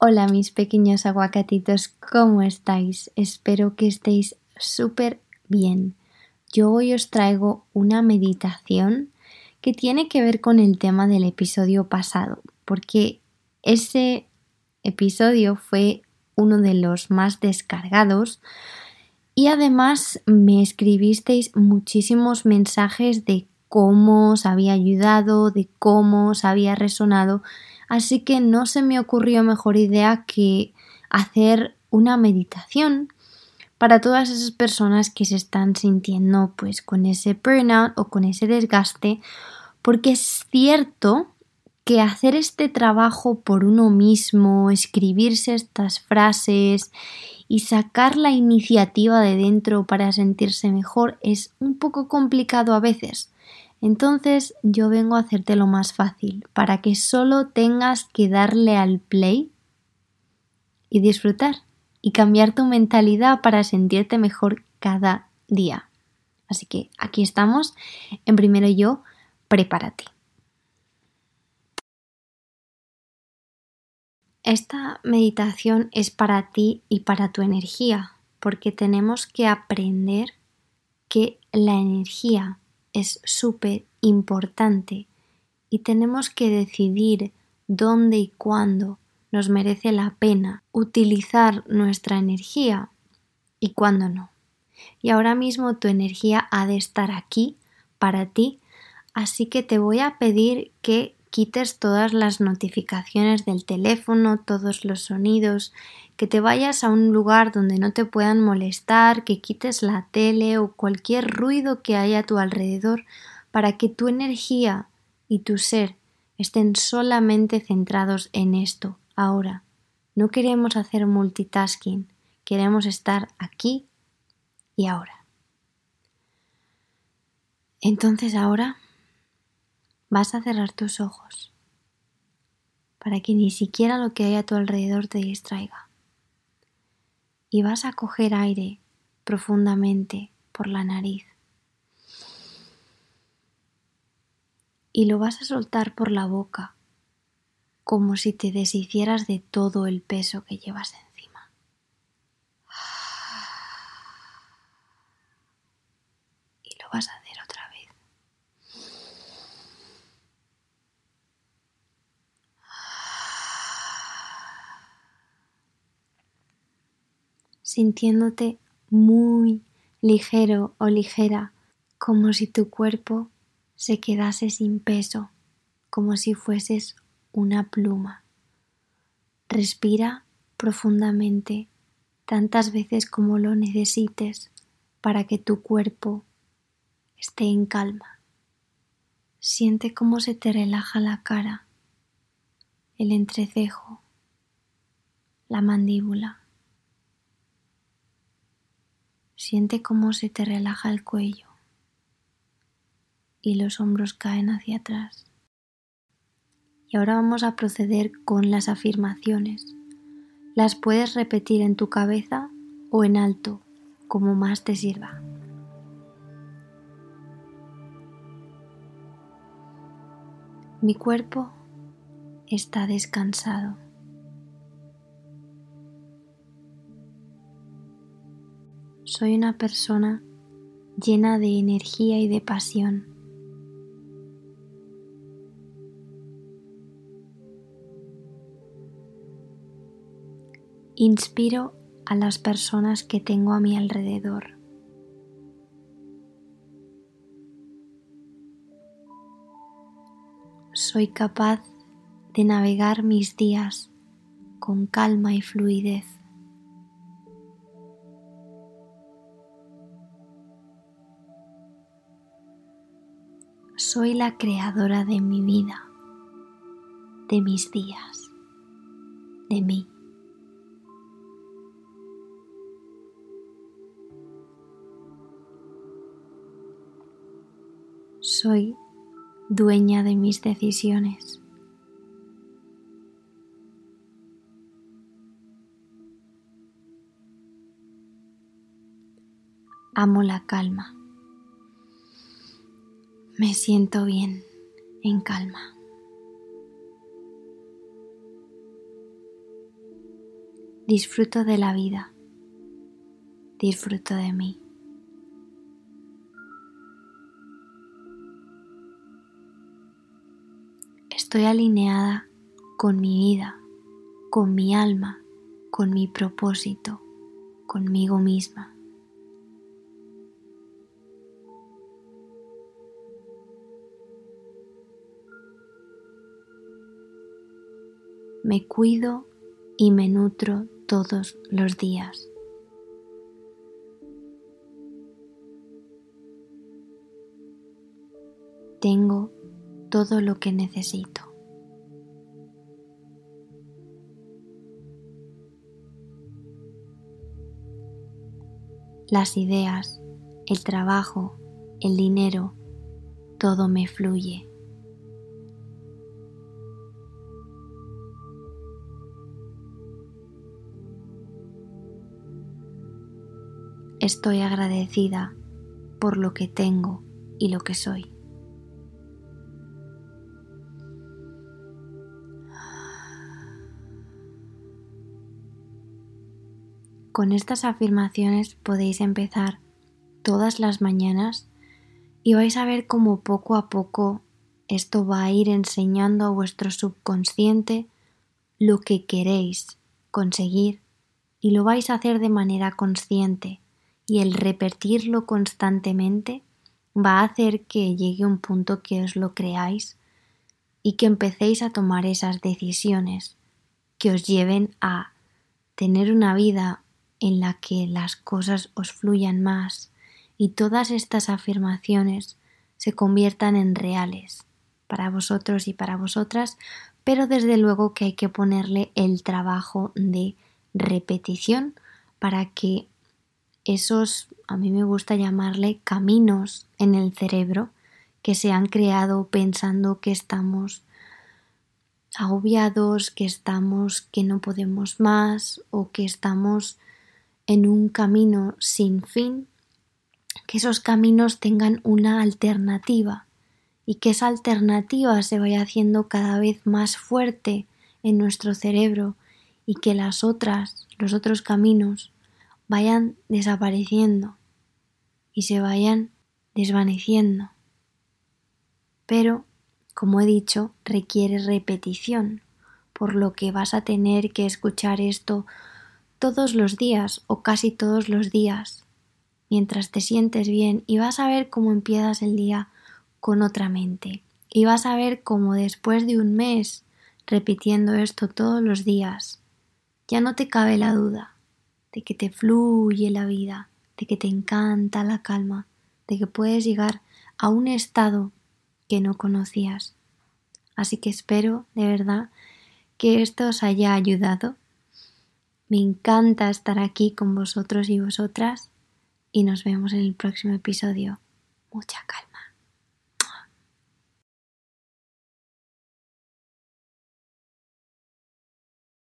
Hola mis pequeños aguacatitos, ¿cómo estáis? Espero que estéis súper bien. Yo hoy os traigo una meditación que tiene que ver con el tema del episodio pasado, porque ese episodio fue uno de los más descargados y además me escribisteis muchísimos mensajes de cómo os había ayudado, de cómo os había resonado así que no se me ocurrió mejor idea que hacer una meditación para todas esas personas que se están sintiendo pues con ese burnout o con ese desgaste porque es cierto que hacer este trabajo por uno mismo, escribirse estas frases y sacar la iniciativa de dentro para sentirse mejor es un poco complicado a veces. Entonces yo vengo a hacerte lo más fácil, para que solo tengas que darle al play y disfrutar y cambiar tu mentalidad para sentirte mejor cada día. Así que aquí estamos. En primero yo, prepárate. Esta meditación es para ti y para tu energía, porque tenemos que aprender que la energía es súper importante y tenemos que decidir dónde y cuándo nos merece la pena utilizar nuestra energía y cuándo no. Y ahora mismo tu energía ha de estar aquí para ti, así que te voy a pedir que quites todas las notificaciones del teléfono, todos los sonidos, que te vayas a un lugar donde no te puedan molestar, que quites la tele o cualquier ruido que haya a tu alrededor para que tu energía y tu ser estén solamente centrados en esto, ahora. No queremos hacer multitasking, queremos estar aquí y ahora. Entonces ahora vas a cerrar tus ojos para que ni siquiera lo que hay a tu alrededor te distraiga. Y vas a coger aire profundamente por la nariz. Y lo vas a soltar por la boca, como si te deshicieras de todo el peso que llevas encima. Y lo vas a hacer otra sintiéndote muy ligero o ligera, como si tu cuerpo se quedase sin peso, como si fueses una pluma. Respira profundamente tantas veces como lo necesites para que tu cuerpo esté en calma. Siente cómo se te relaja la cara, el entrecejo, la mandíbula. Siente cómo se te relaja el cuello y los hombros caen hacia atrás. Y ahora vamos a proceder con las afirmaciones. Las puedes repetir en tu cabeza o en alto, como más te sirva. Mi cuerpo está descansado. Soy una persona llena de energía y de pasión. Inspiro a las personas que tengo a mi alrededor. Soy capaz de navegar mis días con calma y fluidez. Soy la creadora de mi vida, de mis días, de mí. Soy dueña de mis decisiones. Amo la calma. Me siento bien, en calma. disfruto de la vida, disfruto de mí. Estoy alineada con mi vida, con mi alma, con mi propósito, conmigo misma. Me cuido y me nutro todos los días. Tengo todo lo que necesito. Las ideas, el trabajo, el dinero, todo me fluye. Estoy agradecida por lo que tengo y lo que soy. Con estas afirmaciones podéis empezar todas las mañanas y vais a ver cómo poco a poco esto va a ir enseñando a vuestro subconsciente lo que queréis conseguir y lo vais a hacer de manera consciente y el repetirlo constantemente va a hacer que llegue un punto que os lo creáis y que empecéis a tomar esas decisiones que os lleven a tener una vida en la que las cosas os fluyan más y todas estas afirmaciones se conviertan en reales para vosotros y para vosotras, pero desde luego que hay que ponerle el trabajo de repetición para que esos, a mí me gusta llamarle caminos en el cerebro que se han creado pensando que estamos agobiados, que estamos que no podemos más o que estamos en un camino sin fin, que esos caminos tengan una alternativa y que esa alternativa se vaya haciendo cada vez más fuerte en nuestro cerebro y que las otras, los otros caminos vayan desapareciendo y se vayan desvaneciendo. Pero, como he dicho, requiere repetición, por lo que vas a tener que escuchar esto todos los días o casi todos los días, mientras te sientes bien y vas a ver cómo empiezas el día con otra mente. Y vas a ver cómo después de un mes repitiendo esto todos los días, ya no te cabe la duda de que te fluye la vida, de que te encanta la calma, de que puedes llegar a un estado que no conocías. Así que espero de verdad que esto os haya ayudado me encanta estar aquí con vosotros y vosotras y nos vemos en el próximo episodio. Mucha calma.